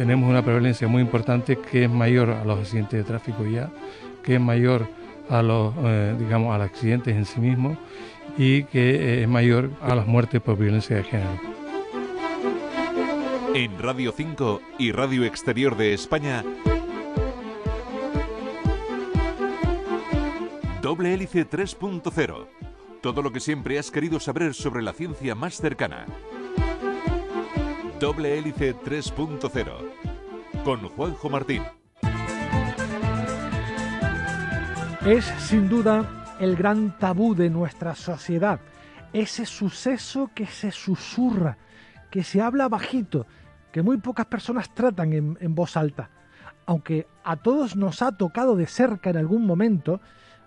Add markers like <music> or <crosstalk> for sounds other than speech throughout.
tenemos una prevalencia muy importante que es mayor a los accidentes de tráfico ya, que es mayor a los, eh, digamos, a los accidentes en sí mismos y que es mayor a las muertes por violencia de género. En Radio 5 y Radio Exterior de España, Doble Hélice 3.0. Todo lo que siempre has querido saber sobre la ciencia más cercana. Doble Hélice 3.0. Con Juanjo Martín. Es sin duda el gran tabú de nuestra sociedad. Ese suceso que se susurra, que se habla bajito, que muy pocas personas tratan en, en voz alta. Aunque a todos nos ha tocado de cerca en algún momento,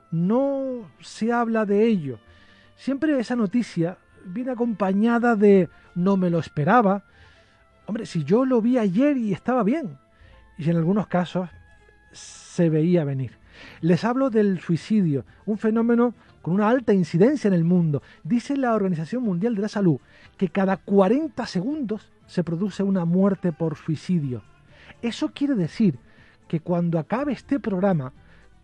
no se habla de ello. Siempre esa noticia viene acompañada de no me lo esperaba. Hombre, si yo lo vi ayer y estaba bien. Y en algunos casos se veía venir. Les hablo del suicidio, un fenómeno con una alta incidencia en el mundo. Dice la Organización Mundial de la Salud que cada 40 segundos se produce una muerte por suicidio. Eso quiere decir que cuando acabe este programa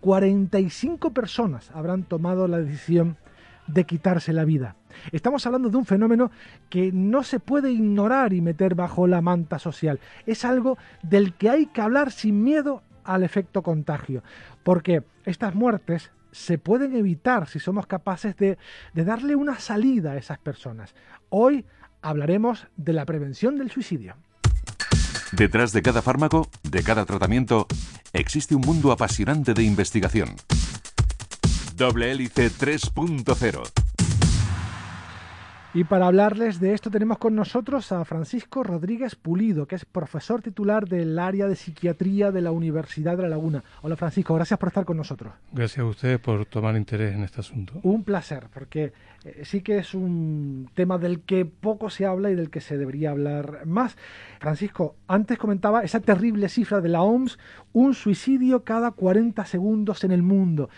45 personas habrán tomado la decisión de quitarse la vida. Estamos hablando de un fenómeno que no se puede ignorar y meter bajo la manta social. Es algo del que hay que hablar sin miedo al efecto contagio, porque estas muertes se pueden evitar si somos capaces de, darle una salida a esas personas. Hoy hablaremos de la prevención del suicidio. Detrás de cada fármaco, de cada tratamiento, existe un mundo apasionante de investigación. Doble Hélice 3.0 y para hablarles de esto tenemos con nosotros a Francisco Rodríguez Pulido, que es profesor titular del área de psiquiatría de la Universidad de La Laguna. Hola Francisco, gracias por estar con nosotros. Gracias a ustedes por tomar interés en este asunto. Un placer, porque eh, sí que es un tema del que poco se habla y del que se debería hablar más. Francisco, antes comentaba esa terrible cifra de la OMS, un suicidio cada 40 segundos en el mundo.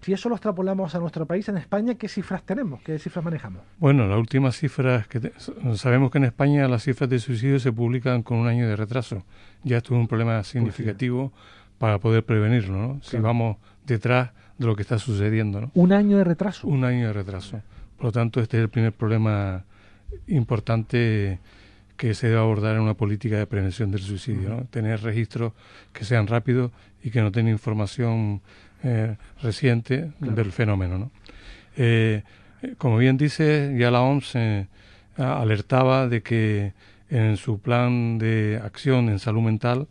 Si eso lo extrapolamos a nuestro país, en España, ¿qué cifras tenemos? ¿Qué cifras manejamos? Bueno, las últimas cifras que sabemos que en España las cifras de suicidio se publican con un año de retraso. Ya esto es un problema significativo para poder prevenirlo, ¿no? Si vamos detrás de lo que está sucediendo, ¿no? Un año de retraso. Un año de retraso. Por lo tanto, este es el primer problema importante que se debe abordar en una política de prevención del suicidio, ¿no? Tener registros que sean rápidos y que no tengan información eh, reciente del fenómeno. ¿no? Eh, como bien dice, ya la OMS eh, alertaba de que en su plan de acción en salud mental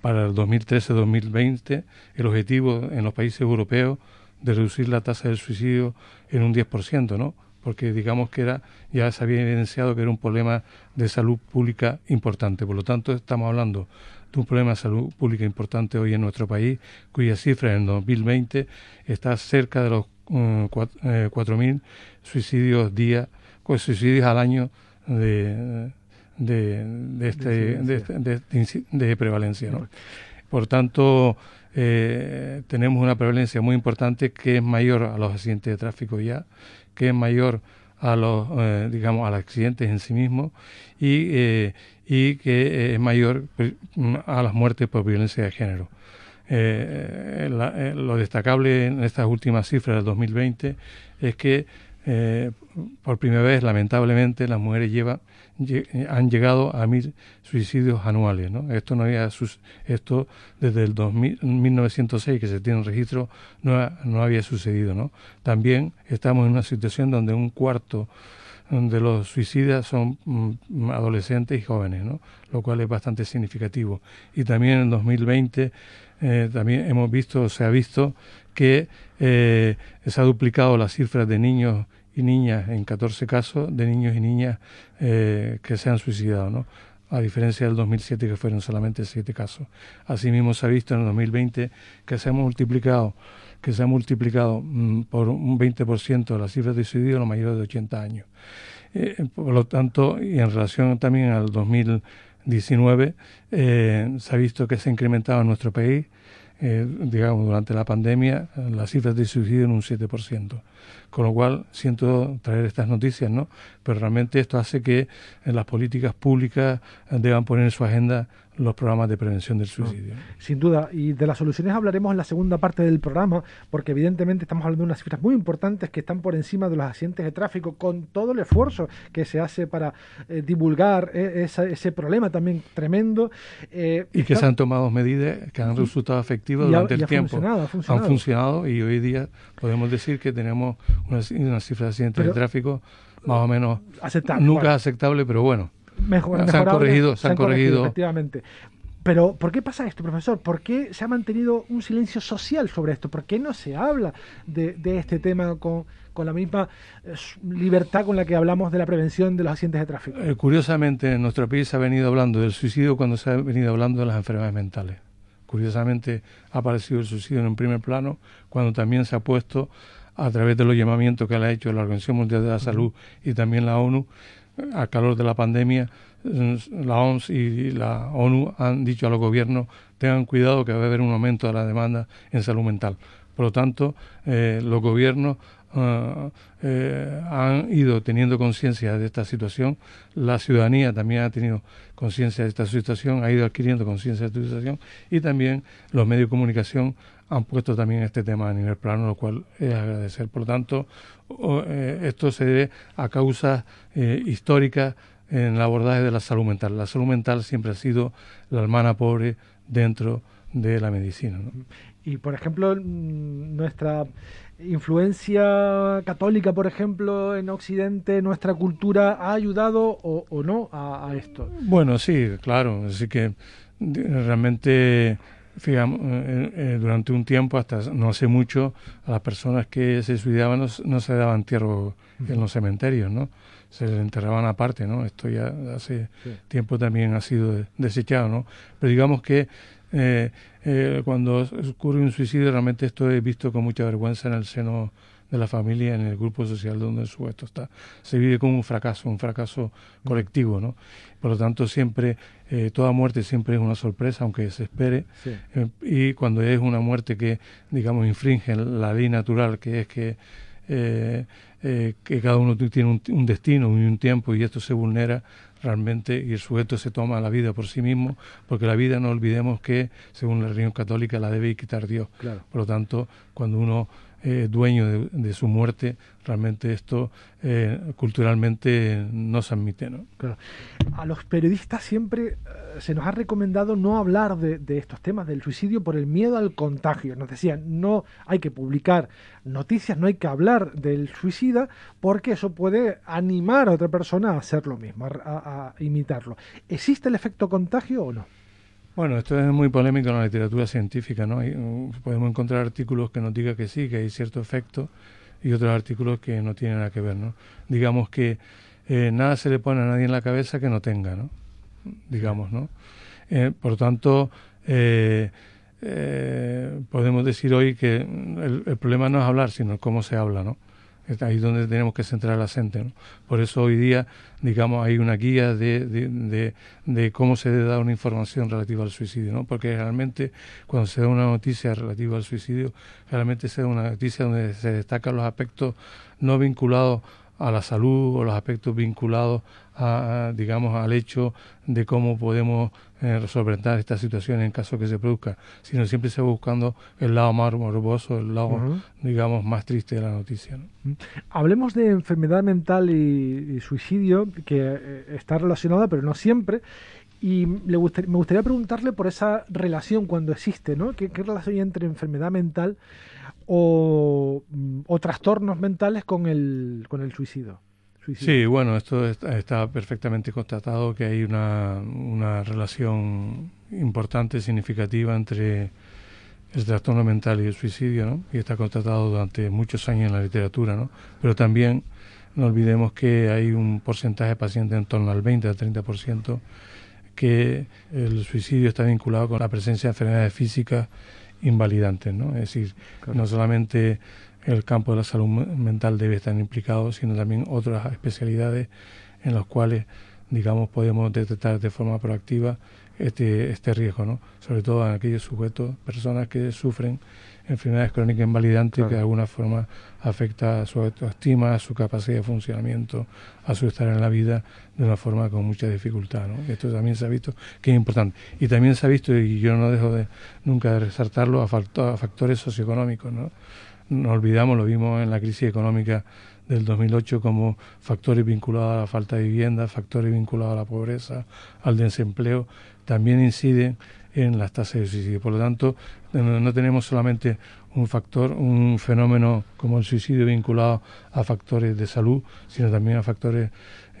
para el 2013-2020 el objetivo en los países europeos de reducir la tasa del suicidio en un 10%, ¿no? porque digamos que era ya se había evidenciado que era un problema de salud pública importante. Por lo tanto, estamos hablando de un problema de salud pública importante hoy en nuestro país, cuya cifra en 2020 está cerca de los 4.000 eh, suicidios día, suicidios al año de, de, este, de, de, prevalencia. ¿no? Por tanto, eh, tenemos una prevalencia muy importante que es mayor a los accidentes de tráfico ya, que es mayor a los, eh, digamos, a los accidentes en sí mismos y, eh, y que es mayor pues, a las muertes por violencia de género. Eh, lo destacable en estas últimas cifras del 2020 es que por primera vez, lamentablemente, las mujeres llevan han llegado a mil suicidios anuales. ¿no? Esto no había esto desde el 1906 que se tiene registro no, no había sucedido. ¿no? También estamos en una situación donde un cuarto de los suicidas son mm, adolescentes y jóvenes, ¿no? lo cual es bastante significativo. Y también en 2020 eh, también hemos visto, se ha visto que eh, se ha duplicado las cifras de niños y niñas en 14 casos de niños y niñas eh, que se han suicidado, ¿no? a diferencia del 2007 que fueron solamente 7 casos. Asimismo se ha visto en el 2020 que se ha multiplicado que se ha multiplicado mm, por un 20% las cifras de suicidio a los mayores de 80 años. Eh, por lo tanto, y en relación también al 2019, eh, se ha visto que se ha incrementado en nuestro país, digamos, durante la pandemia, las cifras de suicidio en un 7%. Con lo cual, siento traer estas noticias, ¿no? Pero realmente esto hace que en las políticas públicas deban poner en su agenda los programas de prevención del suicidio. sin duda, y de las soluciones hablaremos en la segunda parte del programa, porque evidentemente estamos hablando de unas cifras muy importantes que están por encima de los accidentes de tráfico, con todo el esfuerzo que se hace para eh, divulgar eh, ese problema también tremendo. Eh, y que se han tomado medidas que han resultado efectivas durante el tiempo. Han funcionado y hoy día podemos decir que tenemos una, cifra de accidentes de tráfico más o menos aceptable, nunca aceptable, pero bueno se han corregido, se han, corregido. Efectivamente. Pero, ¿por qué pasa esto, profesor? ¿Por qué se ha mantenido un silencio social sobre esto? ¿Por qué no se habla de, este tema con, la misma eh, libertad con la que hablamos de la prevención de los accidentes de tráfico? Eh, curiosamente, en nuestro país se ha venido hablando del suicidio cuando se ha venido hablando de las enfermedades mentales. Curiosamente, ha aparecido el suicidio en un primer plano cuando también se ha puesto, a través de los llamamientos que le ha hecho la Organización Mundial de la Salud y también la ONU, a calor de la pandemia, la OMS y la ONU han dicho a los gobiernos tengan cuidado que va a haber un aumento de la demanda en salud mental. Por lo tanto, eh, los gobiernos ah, eh, han ido teniendo conciencia de esta situación, la ciudadanía también ha tenido conciencia de esta situación, ha ido adquiriendo conciencia de esta situación. Y también los medios de comunicación han puesto también este tema a nivel plano, lo cual es agradecer. Por lo tanto, eh, esto se debe a causas eh, históricas en el abordaje de la salud mental. La salud mental siempre ha sido la hermana pobre dentro de la medicina. Y, por ejemplo, nuestra influencia católica, por ejemplo, en Occidente, nuestra cultura, ¿ha ayudado o, no a, a, esto? Bueno, sí, claro. Así que realmente Fíjate, eh, eh, durante un tiempo, hasta no hace mucho, a las personas que se suicidaban no, se daban entierro en los cementerios, ¿no? Se les enterraban aparte, ¿no? Esto ya hace tiempo también ha sido desechado, ¿no? Pero digamos que eh, cuando ocurre un suicidio, realmente esto he visto con mucha vergüenza en el seno de la familia en el grupo social donde su esto está. Se vive como un fracaso, un fracaso colectivo, ¿no? Por lo tanto, siempre, eh, toda muerte siempre es una sorpresa, aunque se espere. Eh, y cuando es una muerte que, digamos, infringe la ley natural, que es que, eh, que cada uno tiene un, destino y un tiempo y esto se vulnera, realmente y el sujeto se toma la vida por sí mismo, porque la vida no olvidemos que, según la religión católica, la debe quitar Dios. Por lo tanto, cuando uno eh, dueño de, su muerte, realmente esto eh, culturalmente no se admite. ¿no? A los periodistas siempre eh, se nos ha recomendado no hablar de, estos temas del suicidio por el miedo al contagio. Nos decían, no hay que publicar noticias, no hay que hablar del suicida porque eso puede animar a otra persona a hacer lo mismo, a imitarlo. ¿Existe el efecto contagio o no? Bueno, esto es muy polémico en la literatura científica, ¿no? Uh, podemos encontrar artículos que nos digan que sí, que hay cierto efecto, y otros artículos que no tienen nada que ver, ¿no? Digamos que eh, nada se le pone a nadie en la cabeza que no tenga, ¿no? Digamos, ¿no? Eh, por tanto, eh, podemos decir hoy que el, problema no es hablar, sino cómo se habla, ¿no? Es ahí donde tenemos que centrar la gente. Por eso hoy día, digamos, hay una guía de, de, de, cómo se dar una información relativa al suicidio, ¿no? porque realmente cuando se da una noticia relativa al suicidio, realmente se da una noticia donde se destacan los aspectos no vinculados a la salud o los aspectos vinculados a, digamos al hecho de cómo podemos eh, solventar esta situación en caso que se produzca, sino siempre se va buscando el lado más morboso, el lado, digamos, más triste de la noticia. Hablemos de enfermedad mental y, suicidio, que eh, está relacionada, pero no siempre. Y le me gustaría preguntarle por esa relación cuando existe, ¿no? ¿Qué, qué relación hay entre enfermedad mental o, o trastornos mentales con el, con el suicidio. Sí, bueno, esto está, perfectamente constatado que hay una, una relación importante, significativa entre el trastorno mental y el suicidio, ¿no? Y está constatado durante muchos años en la literatura, ¿no? Pero también no olvidemos que hay un porcentaje de pacientes en torno al 20 al 30% que el suicidio está vinculado con la presencia de enfermedades físicas invalidantes, ¿no? Es decir, no solamente el campo de la salud mental debe estar implicado, sino también otras especialidades en las cuales digamos, podemos detectar de forma proactiva este, este riesgo, ¿no? Sobre todo en aquellos sujetos, personas que sufren enfermedades crónicas invalidantes que de alguna forma afecta a su autoestima, a su capacidad de funcionamiento, a su estar en la vida de una forma con mucha dificultad. ¿no? Esto también se ha visto que es importante. Y también se ha visto, y yo no dejo de nunca de resaltarlo, a, factores socioeconómicos. ¿no? no olvidamos, lo vimos en la crisis económica del 2008 como factores vinculados a la falta de vivienda, factores vinculados a la pobreza, al desempleo, también inciden en las tasas de suicidio. Por lo tanto, no tenemos solamente un factor, un fenómeno como el suicidio vinculado a factores de salud, sino también a factores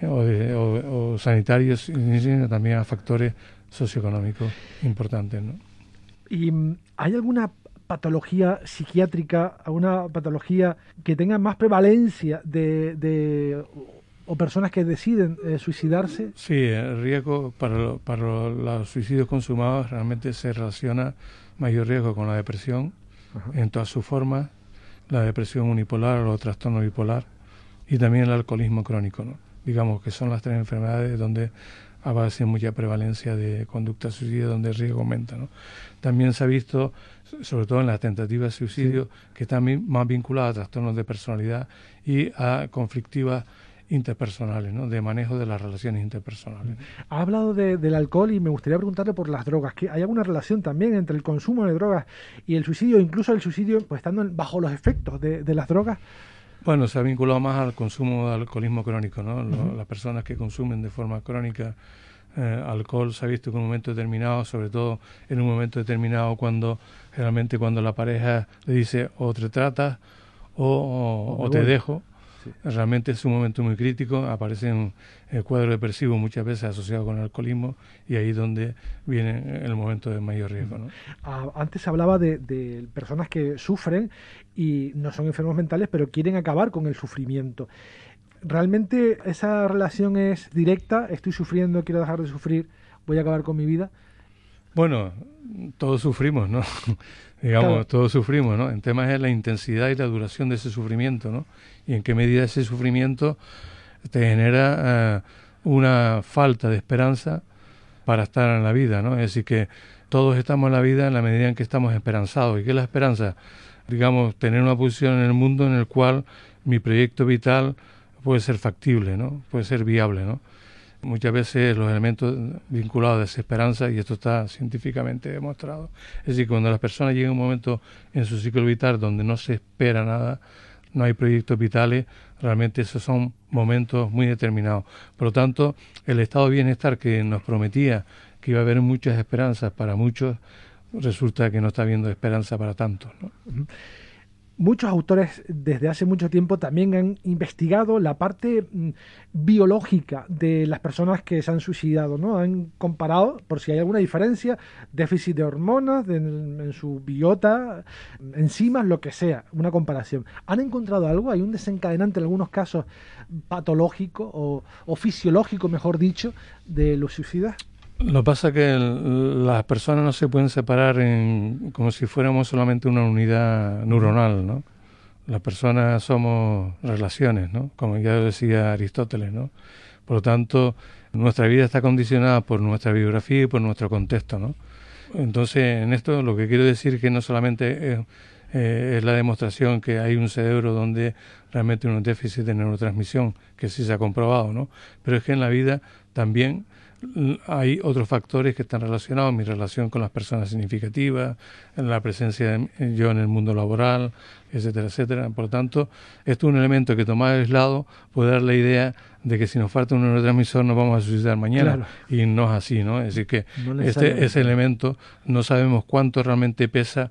eh, o, sanitarios, sino también a factores socioeconómicos importantes. ¿Y mm, hay alguna patología psiquiátrica, alguna patología que tenga más prevalencia de, o personas que deciden eh, suicidarse? Sí, el riesgo para, para los suicidios consumados realmente se relaciona mayor riesgo con la depresión en todas sus formas, la depresión unipolar o trastorno bipolar y también el alcoholismo crónico. ¿no? Digamos que son las tres enfermedades donde aparece mucha prevalencia de conducta suicida, donde el riesgo aumenta. ¿no? También se ha visto, sobre todo en las tentativas de suicidio, que están más vinculadas a trastornos de personalidad y a conflictivas interpersonales, ¿no? de manejo de las relaciones interpersonales. Ha hablado del alcohol y me gustaría preguntarle por las drogas. ¿Hay alguna relación también entre el consumo de drogas y el suicidio, incluso el suicidio pues, estando bajo los efectos de, las drogas? Bueno, se ha vinculado más al consumo de alcoholismo crónico. ¿no? Las personas que consumen de forma crónica eh, alcohol se ha visto que en un momento determinado, sobre todo en un momento determinado cuando generalmente cuando la pareja le dice o te tratas o te dejo, Realmente es un momento muy crítico, aparece en el cuadro depresivo muchas veces asociado con el alcoholismo y ahí es donde viene el momento de mayor riesgo. ¿no? Ah, antes hablaba de, personas que sufren y no son enfermos mentales, pero quieren acabar con el sufrimiento. ¿Realmente esa relación es directa? ¿Estoy sufriendo, quiero dejar de sufrir, voy a acabar con mi vida? Bueno, todos sufrimos, ¿no? <laughs> Digamos, todos sufrimos, ¿no? En temas es la intensidad y la duración de ese sufrimiento, ¿no? Y en qué medida ese sufrimiento te genera eh, una falta de esperanza para estar en la vida, ¿no? Es decir, que todos estamos en la vida en la medida en que estamos esperanzados. ¿Y qué es la esperanza? Digamos, tener una posición en el mundo en el cual mi proyecto vital puede ser factible, ¿no? Puede ser viable, ¿no? Muchas veces los elementos vinculados a desesperanza, y esto está científicamente demostrado, es decir, cuando las personas llegan a un momento en su ciclo vital donde no se espera nada, no hay proyectos vitales, realmente esos son momentos muy determinados. Por lo tanto, el estado de bienestar que nos prometía que iba a haber muchas esperanzas para muchos, resulta que no está habiendo esperanza para tantos. Muchos autores desde hace mucho tiempo también han investigado la parte mm, biológica de las personas que se han suicidado, ¿no? Han comparado, por si hay alguna diferencia, déficit de hormonas en, su biota, enzimas, lo que sea, una comparación. ¿Han encontrado algo? ¿Hay un desencadenante en algunos casos patológico o, o fisiológico, mejor dicho, de los suicidas? Lo pasa que las personas no se pueden separar en, como si fuéramos solamente una unidad neuronal, ¿no? Las personas somos relaciones, ¿no? Como ya decía Aristóteles, ¿no? Por lo tanto, nuestra vida está condicionada por nuestra biografía y por nuestro contexto, ¿no? Entonces, en esto lo que quiero decir es que no solamente es, eh, es la demostración que hay un cerebro donde realmente hay un déficit de neurotransmisión, que sí se ha comprobado, ¿no? Pero es que en la vida también hay otros factores que están relacionados, mi relación con las personas significativas, la presencia de yo en el mundo laboral, etcétera, etcétera. Por lo tanto, esto es un elemento que tomado aislado puede dar la idea de que si nos falta un neurotransmisor nos vamos a suicidar mañana. Y no es así, ¿no? Es decir, que este, ese elemento no sabemos cuánto realmente pesa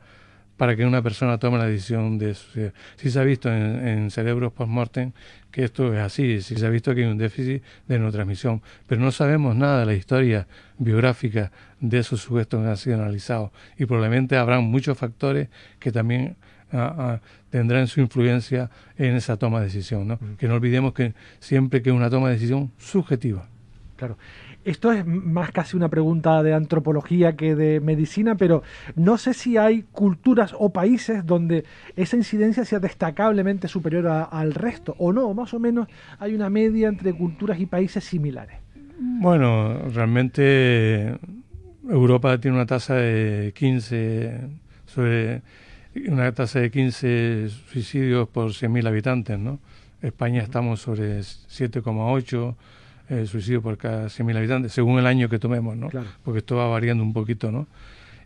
para que una persona tome la decisión de suicidar. Si se ha visto en, en cerebros post-mortem que esto es así, si se ha visto que hay un déficit de neurotransmisión, pero no sabemos nada de la historia biográfica de esos sujetos que han sido analizados y probablemente habrá muchos factores que también ah, ah, tendrán su influencia en esa toma de decisión, ¿no? Que no olvidemos que siempre que es una toma de decisión subjetiva. Claro. Esto es más casi una pregunta de antropología que de medicina, pero no sé si hay culturas o países donde esa incidencia sea destacablemente superior al resto, o no, más o menos hay una media entre culturas y países similares. Bueno, realmente Europa tiene una tasa de 15 sobre una tasa de 15 suicidios por 100.000 habitantes, ¿no? España estamos sobre 7,8 eh, suicidios por cada 100.000 habitantes, según el año que tomemos, ¿no? Porque esto va variando un poquito, ¿no?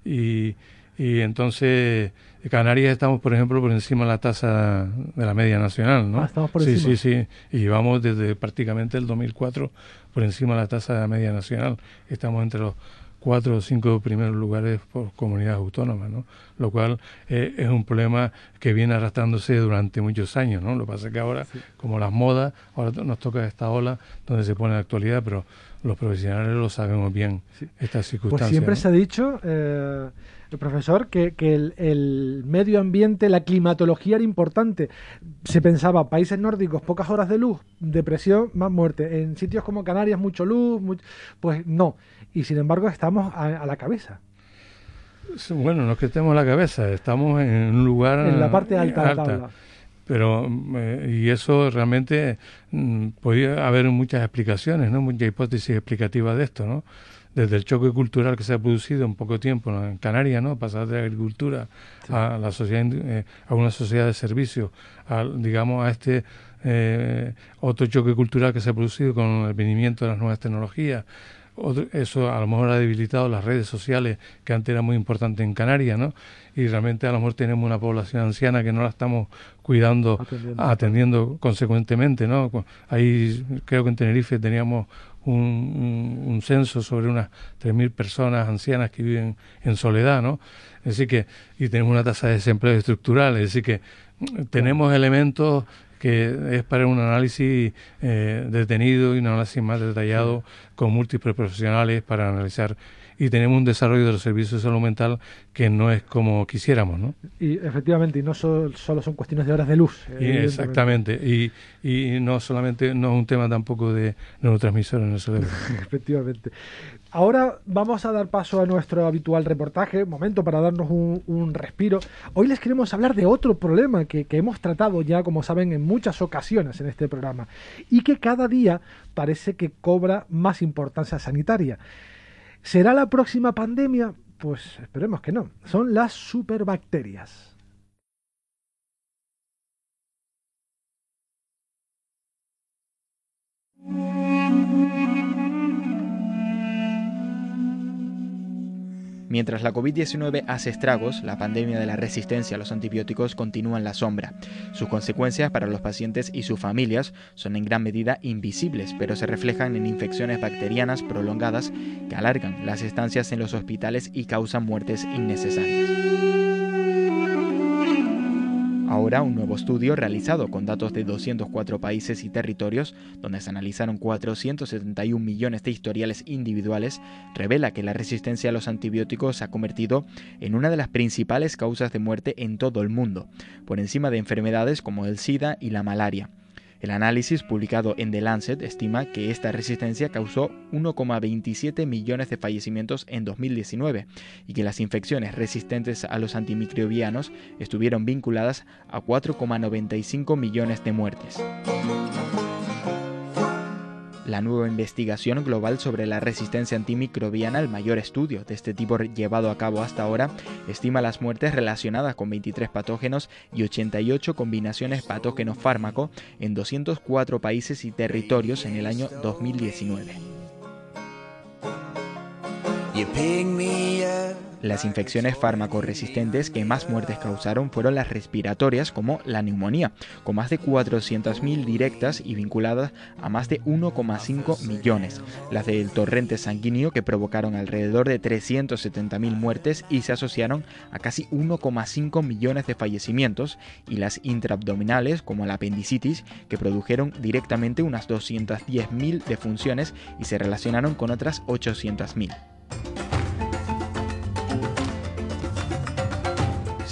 Y, y entonces Canarias estamos, por ejemplo, por encima de la tasa de la media nacional, ¿no? Ah, estamos por sí, encima. Sí, sí, Y vamos desde prácticamente el 2004 por encima de la tasa de la media nacional. Estamos entre los cuatro o cinco primeros lugares por comunidades autónomas, ¿no? Lo cual eh, es un problema que viene arrastrándose durante muchos años, ¿no? Lo que pasa es que ahora, como las modas, ahora nos toca esta ola donde se pone la actualidad, pero los profesionales lo sabemos bien, estas circunstancias. Pues siempre se ha dicho, eh, el profesor, que, que el, el, medio ambiente, la climatología era importante. Se pensaba, países nórdicos, pocas horas de luz, depresión, más muerte. En sitios como Canarias, mucho luz, pues no y sin embargo estamos a, a, la cabeza. Bueno, no es que estemos a la cabeza, estamos en un lugar... En la parte alta, de la tabla. Pero, eh, y eso realmente mm, podría haber muchas explicaciones, ¿no? Muchas hipótesis explicativas de esto, ¿no? Desde el choque cultural que se ha producido en poco tiempo ¿no? en Canarias, ¿no? Pasar de la agricultura sí. a la sociedad, eh, a una sociedad de servicios, a, digamos, a este eh, otro choque cultural que se ha producido con el venimiento de las nuevas tecnologías, otro, eso a lo mejor ha debilitado las redes sociales, que antes era muy importante en Canarias, ¿no? Y realmente a lo mejor tenemos una población anciana que no la estamos cuidando, atendiendo, atendiendo consecuentemente, ¿no? Ahí creo que en Tenerife teníamos un, un, un censo sobre unas 3.000 personas ancianas que viven en soledad, ¿no? Decir que, y tenemos una tasa de desempleo estructural, es decir que tenemos elementos que es para un análisis eh, detenido y un análisis más detallado con múltiples profesionales para analizar y tenemos un desarrollo de los servicios de salud mental que no es como quisiéramos, ¿no? Y efectivamente, y no solo, solo son cuestiones de horas de luz. Y exactamente, y, y no solamente, no es un tema tampoco de neurotransmisores en el cerebro. <laughs> efectivamente. Ahora vamos a dar paso a nuestro habitual reportaje, momento para darnos un, un respiro. Hoy les queremos hablar de otro problema que, que hemos tratado ya, como saben, en muchas ocasiones en este programa y que cada día parece que cobra más importancia sanitaria. ¿Será la próxima pandemia? Pues esperemos que no. Son las superbacterias. Mientras la COVID-19 hace estragos, la pandemia de la resistencia a los antibióticos continúa en la sombra. Sus consecuencias para los pacientes y sus familias son en gran medida invisibles, pero se reflejan en infecciones bacterianas prolongadas que alargan las estancias en los hospitales y causan muertes innecesarias. Ahora un nuevo estudio realizado con datos de 204 países y territorios, donde se analizaron 471 millones de historiales individuales, revela que la resistencia a los antibióticos se ha convertido en una de las principales causas de muerte en todo el mundo, por encima de enfermedades como el SIDA y la malaria. El análisis publicado en The Lancet estima que esta resistencia causó 1,27 millones de fallecimientos en 2019 y que las infecciones resistentes a los antimicrobianos estuvieron vinculadas a 4,95 millones de muertes. La nueva investigación global sobre la resistencia antimicrobiana, el mayor estudio de este tipo llevado a cabo hasta ahora, estima las muertes relacionadas con 23 patógenos y 88 combinaciones patógeno-fármaco en 204 países y territorios en el año 2019. Las infecciones fármaco-resistentes que más muertes causaron fueron las respiratorias, como la neumonía, con más de 400.000 directas y vinculadas a más de 1,5 millones. Las del torrente sanguíneo, que provocaron alrededor de 370.000 muertes y se asociaron a casi 1,5 millones de fallecimientos. Y las intraabdominales, como la apendicitis, que produjeron directamente unas 210.000 defunciones y se relacionaron con otras 800.000.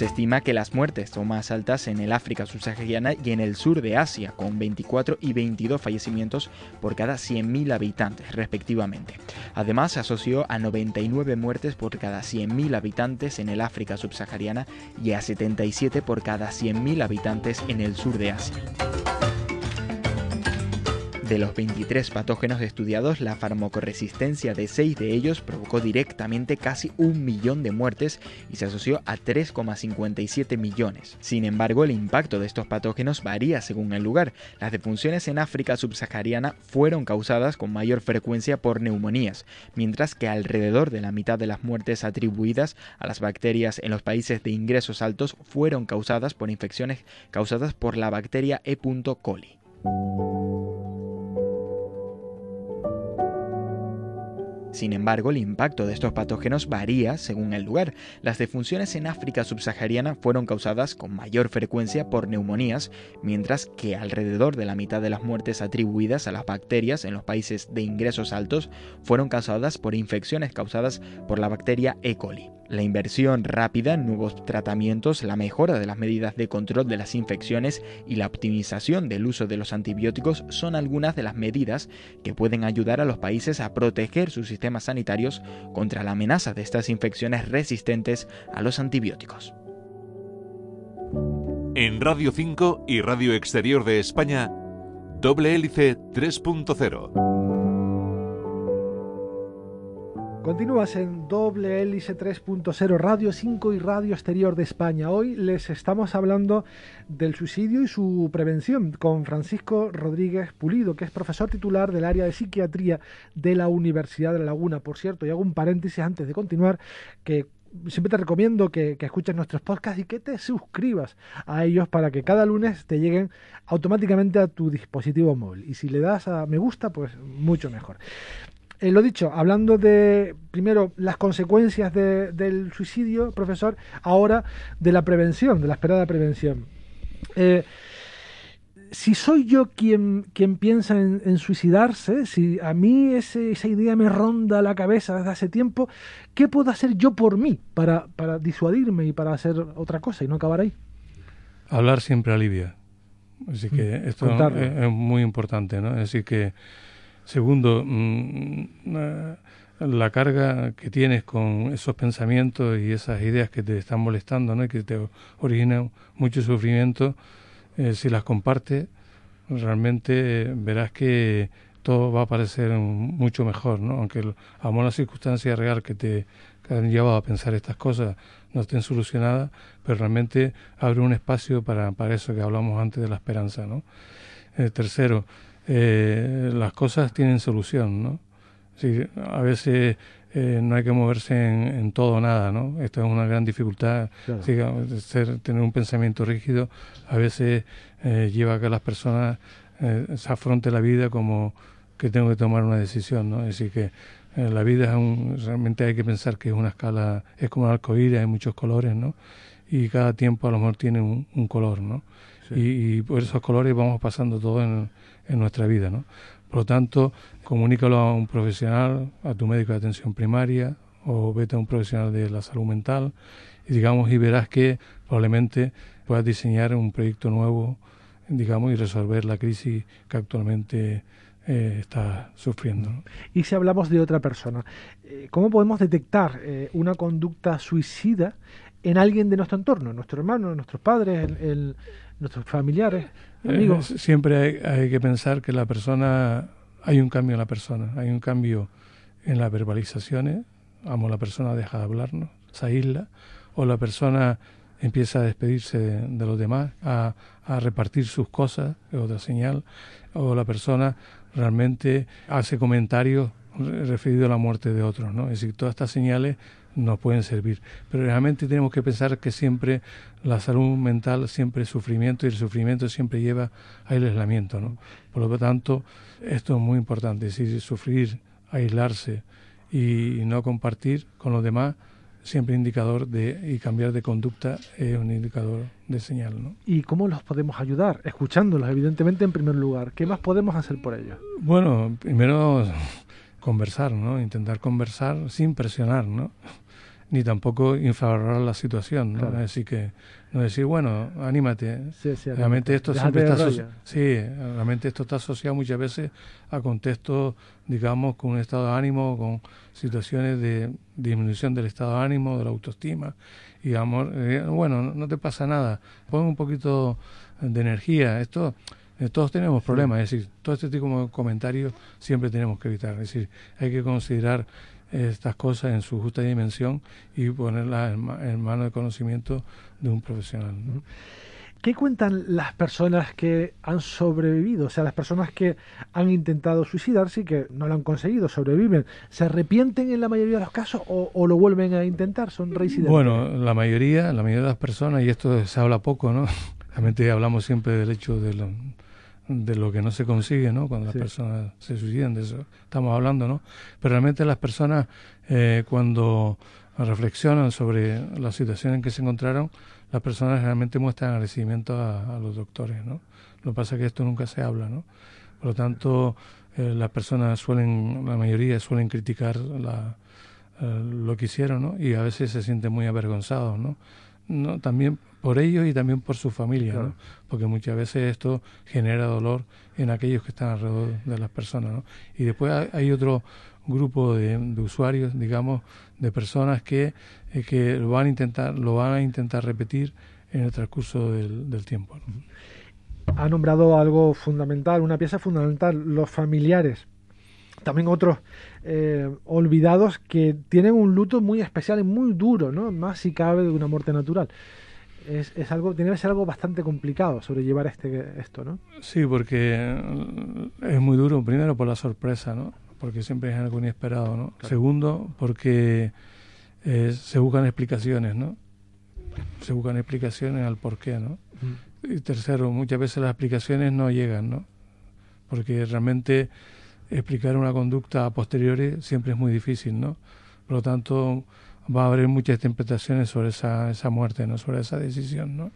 Se estima que las muertes son más altas en el África subsahariana y en el sur de Asia, con 24 y 22 fallecimientos por cada 100.000 habitantes, respectivamente. Además, se asoció a 99 muertes por cada 100.000 habitantes en el África subsahariana y a 77 por cada 100.000 habitantes en el sur de Asia. De los 23 patógenos estudiados, la farmacoresistencia de 6 de ellos provocó directamente casi un millón de muertes y se asoció a 3,57 millones. Sin embargo, el impacto de estos patógenos varía según el lugar. Las defunciones en África subsahariana fueron causadas con mayor frecuencia por neumonías, mientras que alrededor de la mitad de las muertes atribuidas a las bacterias en los países de ingresos altos fueron causadas por infecciones causadas por la bacteria E. coli. Sin embargo, el impacto de estos patógenos varía según el lugar. Las defunciones en África subsahariana fueron causadas con mayor frecuencia por neumonías, mientras que alrededor de la mitad de las muertes atribuidas a las bacterias en los países de ingresos altos fueron causadas por infecciones causadas por la bacteria E. coli. La inversión rápida en nuevos tratamientos, la mejora de las medidas de control de las infecciones y la optimización del uso de los antibióticos son algunas de las medidas que pueden ayudar a los países a proteger sus sistemas sanitarios contra la amenaza de estas infecciones resistentes a los antibióticos. En Radio 5 y Radio Exterior de España, Doble Hélice 3.0. Continúas en doble hélice 3.0 Radio 5 y Radio Exterior de España. Hoy les estamos hablando del suicidio y su prevención con Francisco Rodríguez Pulido, que es profesor titular del área de psiquiatría de la Universidad de La Laguna. Por cierto, y hago un paréntesis antes de continuar, que siempre te recomiendo que, que, escuches nuestros podcasts y que te suscribas a ellos para que cada lunes te lleguen automáticamente a tu dispositivo móvil. Y si le das a me gusta, pues mucho mejor. Eh, lo dicho, hablando de, primero, las consecuencias del suicidio, profesor, ahora de la prevención, de la esperada prevención. Eh, si soy yo quien, quien piensa en, suicidarse, si a mí esa idea me ronda la cabeza desde hace tiempo, ¿qué puedo hacer yo por mí para, para disuadirme y para hacer otra cosa y no acabar ahí? Hablar siempre alivia. Así que mm, esto es, muy importante, ¿no? Así que Segundo, mm, eh, la carga que tienes con esos pensamientos y esas ideas que te están molestando ¿no? y que te originan mucho sufrimiento, eh, si las compartes, realmente verás que todo va a parecer mucho mejor, ¿no? aunque a la circunstancia real que te han llevado a pensar estas cosas no estén solucionadas, pero realmente abre un espacio para, para eso que hablamos antes de la esperanza. ¿no? Eh, tercero, eh, las cosas tienen solución, ¿no? a veces eh, no hay que moverse en, todo o nada, ¿no? Esto es una gran dificultad, ser, tener un pensamiento rígido a veces eh, lleva a que las personas eh, se afronten la vida como que tengo que tomar una decisión, ¿no? Es decir, que la vida es un, realmente hay que pensar que es una escala, es como un arcoíris, hay muchos colores, ¿no? Y cada tiempo a lo mejor tiene un, color, ¿no? Y, y, por esos colores vamos pasando todo en, en nuestra vida. ¿no? Por lo tanto, comunícalo a un profesional, a tu médico de atención primaria o vete a un profesional de la salud mental y digamos y verás que probablemente puedas diseñar un proyecto nuevo, digamos, y resolver la crisis que actualmente eh, está sufriendo. Y si hablamos de otra persona, eh, ¿cómo podemos detectar eh, una conducta suicida en alguien de nuestro entorno, nuestro hermano, nuestros padres, el, nuestros familiares, eh, siempre hay, que pensar que la persona, hay un cambio en la persona, hay un cambio en las verbalizaciones, amo la persona deja de hablarnos, se aísla, o la persona empieza a despedirse de, los demás, a, a, repartir sus cosas, es otra señal, o la persona realmente hace comentarios referidos a la muerte de otros, ¿no? Es decir, todas estas señales nos pueden servir. Pero realmente tenemos que pensar que siempre la salud mental siempre es sufrimiento y el sufrimiento siempre lleva al aislamiento. ¿no? Por lo tanto, esto es muy importante, es decir, sufrir, aislarse y no compartir con los demás siempre indicador de y cambiar de conducta es un indicador de señal, ¿no? ¿Y cómo los podemos ayudar? Escuchándolos, evidentemente, en primer lugar. ¿Qué más podemos hacer por ellos? Bueno, primero conversar, ¿no? Intentar conversar sin presionar, ¿no? Ni tampoco infravalorar la situación, ¿no? Así que no decir, bueno, anímate. realmente esto siempre está sí, realmente esto está asociado muchas veces a contextos, digamos, con un estado de ánimo, con situaciones de disminución del estado de ánimo, de la autoestima, y eh, bueno, no te pasa nada, pon un poquito de energía. Esto Eh, todos tenemos problemas, es decir, todo este tipo de comentarios siempre tenemos que evitar. Es decir, hay que considerar estas cosas en su justa dimensión y ponerlas en, mano de conocimiento de un profesional. ¿Qué cuentan las personas que han sobrevivido? O sea, las personas que han intentado suicidarse y que no lo han conseguido, sobreviven. ¿Se arrepienten en la mayoría de los casos o, lo vuelven a intentar? ¿Son reincidentes? Bueno, la mayoría, la mayoría de las personas, y esto se habla poco, ¿no? <laughs> Realmente hablamos siempre del hecho de lo, de lo que no se consigue, ¿no? Cuando las personas se suicidan, de eso estamos hablando, ¿no? Pero realmente las personas, eh, cuando reflexionan sobre la situación en que se encontraron, las personas realmente muestran agradecimiento a, los doctores, ¿no? Lo que pasa es que esto nunca se habla, ¿no? Por lo tanto, eh, las personas suelen, la mayoría suelen criticar la, eh, lo que hicieron, ¿no? Y a veces se sienten muy avergonzados, ¿no? no también por ellos y también por su familia, ¿no? porque muchas veces esto genera dolor en aquellos que están alrededor de las personas. ¿no? Y después hay otro grupo de, usuarios, digamos, de personas que, eh, que lo van a intentar, lo van a intentar repetir en el transcurso del, tiempo. Ha nombrado algo fundamental, una pieza fundamental, los familiares también otros eh, olvidados que tienen un luto muy especial y muy duro, ¿no? Más si cabe de una muerte natural. Es, es algo, tiene que ser algo bastante complicado sobrellevar este, esto, ¿no? Sí, porque es muy duro, primero por la sorpresa, ¿no? Porque siempre es algo inesperado, ¿no? Segundo, porque eh, se buscan explicaciones, ¿no? Se buscan explicaciones al por qué, ¿no? Y tercero, muchas veces las explicaciones no llegan, ¿no? Porque realmente explicar una conducta a posteriori siempre es muy difícil, ¿no? Por lo tanto, va a haber muchas interpretaciones sobre esa, esa muerte, ¿no? Sobre esa decisión, ¿no?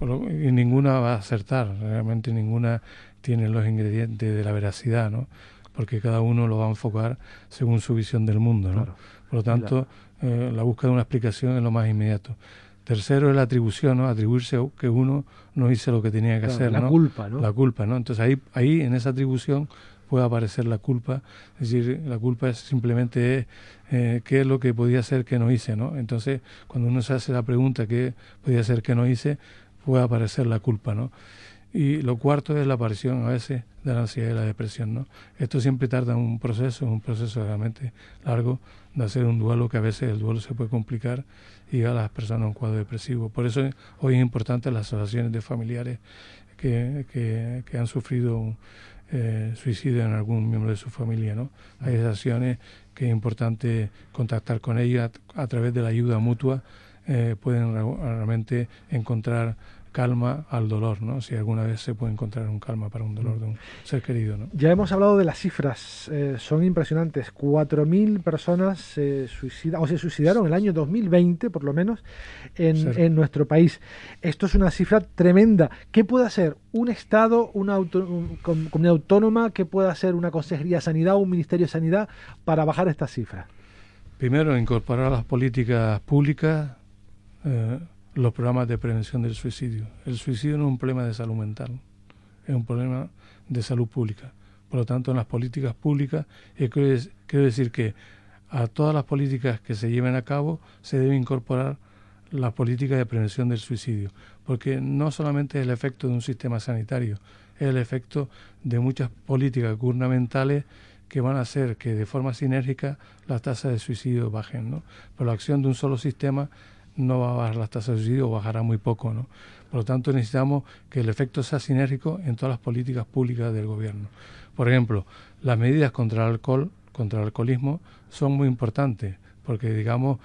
y ninguna va a acertar, realmente ninguna tiene los ingredientes de la veracidad, ¿no? Porque cada uno lo va a enfocar según su visión del mundo, ¿no? Por lo tanto, eh, la búsqueda de una explicación es lo más inmediato. Tercero es la atribución, ¿no? Atribuirse que uno no hizo lo que tenía que hacer, la ¿no? culpa, ¿no? La culpa, ¿no? Entonces ahí, ahí en esa atribución puede aparecer la culpa. Es decir, la culpa es simplemente eh, qué es lo que podía ser que no hice, ¿no? Entonces, cuando uno se hace la pregunta qué podía ser que no hice, puede aparecer la culpa, ¿no? Y lo cuarto es la aparición a veces de la ansiedad y la depresión, ¿no? Esto siempre tarda un proceso, un proceso realmente largo de hacer un duelo que a veces el duelo se puede complicar y a las personas a un cuadro depresivo. Por eso hoy es importante las asociaciones de familiares que, que, que han sufrido un, eh, suicidio en algún miembro de su familia. ¿no? Hay acciones que es importante contactar con ellas a, través de la ayuda mutua. Eh, pueden realmente encontrar calma al dolor, ¿no? Si alguna vez se puede encontrar un calma para un dolor de un ser querido, ¿no? Ya hemos hablado de las cifras, eh, son impresionantes. 4.000 personas se suicidan, o se suicidaron el año 2020, por lo menos, en, en, nuestro país. Esto es una cifra tremenda. ¿Qué puede hacer un Estado, una comunidad autónoma, qué puede hacer una Consejería de Sanidad o un Ministerio de Sanidad para bajar estas cifras? Primero, incorporar las políticas públicas eh, los programas de prevención del suicidio. El suicidio no es un problema de salud mental, es un problema de salud pública. Por lo tanto, en las políticas públicas, eh, quiero decir que a todas las políticas que se lleven a cabo se debe incorporar la política de prevención del suicidio, porque no solamente es el efecto de un sistema sanitario, es el efecto de muchas políticas gubernamentales que van a hacer que de forma sinérgica las tasas de suicidio bajen. ¿no? Pero la acción de un solo sistema no va a bajar las tasas de suicidio o bajará muy poco. ¿no? Por lo tanto, necesitamos que el efecto sea sinérgico en todas las políticas públicas del gobierno. Por ejemplo, las medidas contra el alcohol, contra el alcoholismo, son muy importantes, porque digamos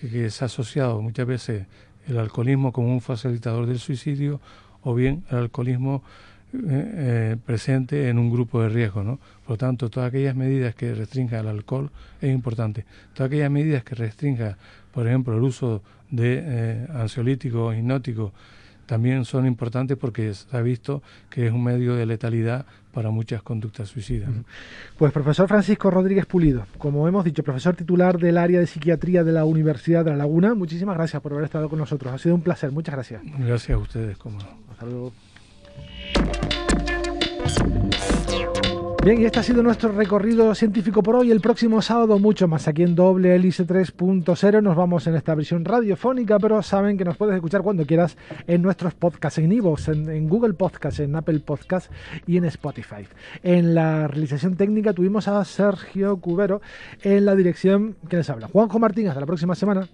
que se ha asociado muchas veces el alcoholismo como un facilitador del suicidio o bien el alcoholismo eh, eh, presente en un grupo de riesgo, ¿no? Por lo tanto, todas aquellas medidas que restrinjan el alcohol es importante. Todas aquellas medidas que restrinjan, por ejemplo, el uso de eh, ansiolíticos, hipnóticos, también son importantes porque se ha visto que es un medio de letalidad para muchas conductas suicidas. Pues profesor Francisco Rodríguez Pulido, como hemos dicho, profesor titular del área de psiquiatría de la Universidad de La Laguna, muchísimas gracias por haber estado con nosotros. Ha sido un placer, muchas gracias. Gracias a ustedes, como. Hasta luego. Bien, y este ha sido nuestro recorrido científico por hoy. El próximo sábado mucho más aquí en Doble Hélice 3.0. Nos vamos en esta versión radiofónica, pero saben que nos puedes escuchar cuando quieras en nuestros podcasts, en Ivox, en, Google Podcasts, en Apple Podcasts y en Spotify. En la realización técnica tuvimos a Sergio Cubero en la dirección que les habla. Juanjo Martín, hasta la próxima semana.